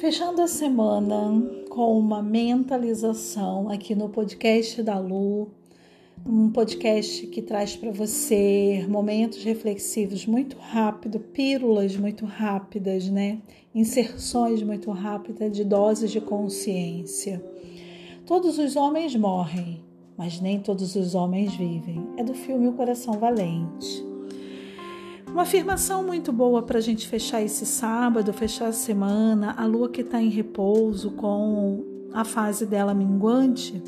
Fechando a semana com uma mentalização aqui no podcast da Lu, um podcast que traz para você momentos reflexivos muito rápido, pílulas muito rápidas, né? Inserções muito rápidas de doses de consciência. Todos os homens morrem, mas nem todos os homens vivem. É do filme O Coração Valente. Uma afirmação muito boa para a gente fechar esse sábado, fechar a semana, a lua que está em repouso com a fase dela minguante,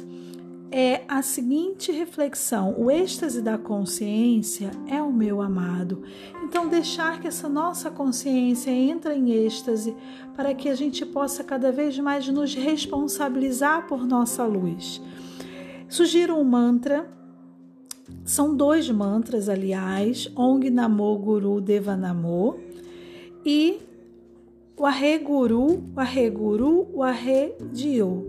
é a seguinte reflexão: o êxtase da consciência é o meu amado. Então, deixar que essa nossa consciência entre em êxtase para que a gente possa cada vez mais nos responsabilizar por nossa luz. Sugiro um mantra são dois mantras, aliás, Ong Namo Guru Deva Namo e o Arre Guru, o Arre Guru, o Arre Dio.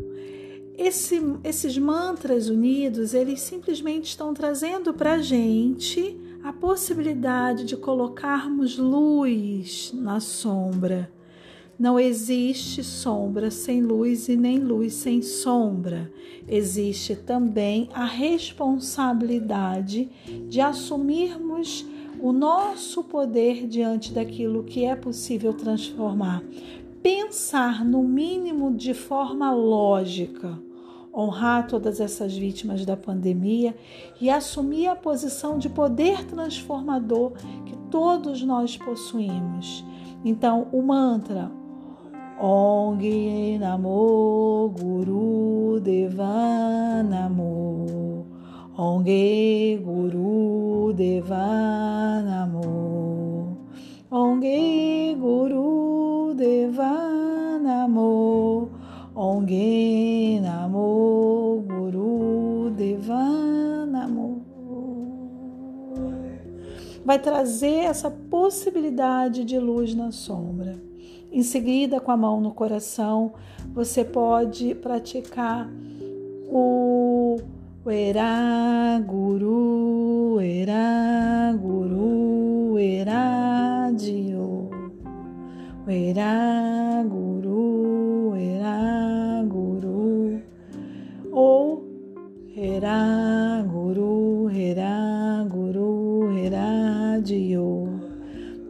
Esse, esses mantras unidos, eles simplesmente estão trazendo para a gente a possibilidade de colocarmos luz na sombra não existe sombra sem luz e nem luz sem sombra. Existe também a responsabilidade de assumirmos o nosso poder diante daquilo que é possível transformar. Pensar, no mínimo, de forma lógica honrar todas essas vítimas da pandemia e assumir a posição de poder transformador que todos nós possuímos. Então, o mantra Ong Namo Guru Deva Namo. Ong Guru Deva Namo. Ong Guru Deva Namo. Ong Namo Guru Deva Namo. Vai trazer essa possibilidade de luz na sombra. Em seguida, com a mão no coração, você pode praticar o Era Guru, Era Guru, Era Dio. Era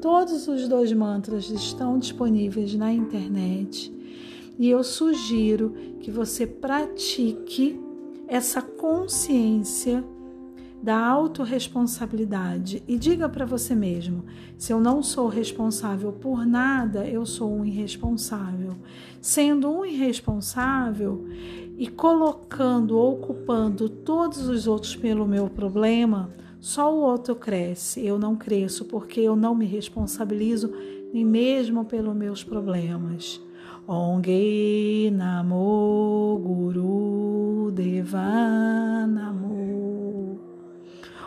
Todos os dois mantras estão disponíveis na internet e eu sugiro que você pratique essa consciência da autorresponsabilidade e diga para você mesmo: se eu não sou responsável por nada, eu sou um irresponsável. Sendo um irresponsável e colocando, ocupando todos os outros pelo meu problema, só o outro cresce, eu não cresço porque eu não me responsabilizo nem mesmo pelos meus problemas. Ong Namo Guru Deva Namo.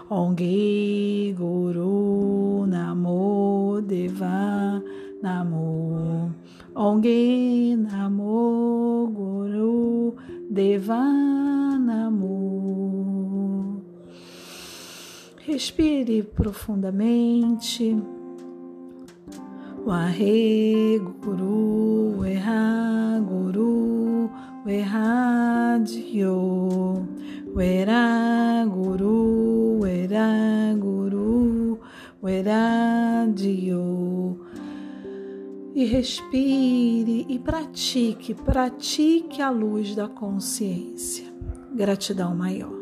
Ong Guru Namo Deva Namo. Ong Namo Guru Deva Respire profundamente. Wahe Guru, Eha Guru, Eha Dio, Wera Guru, Wera Guru, Wera Dio. E respire e pratique, pratique a luz da consciência. Gratidão maior.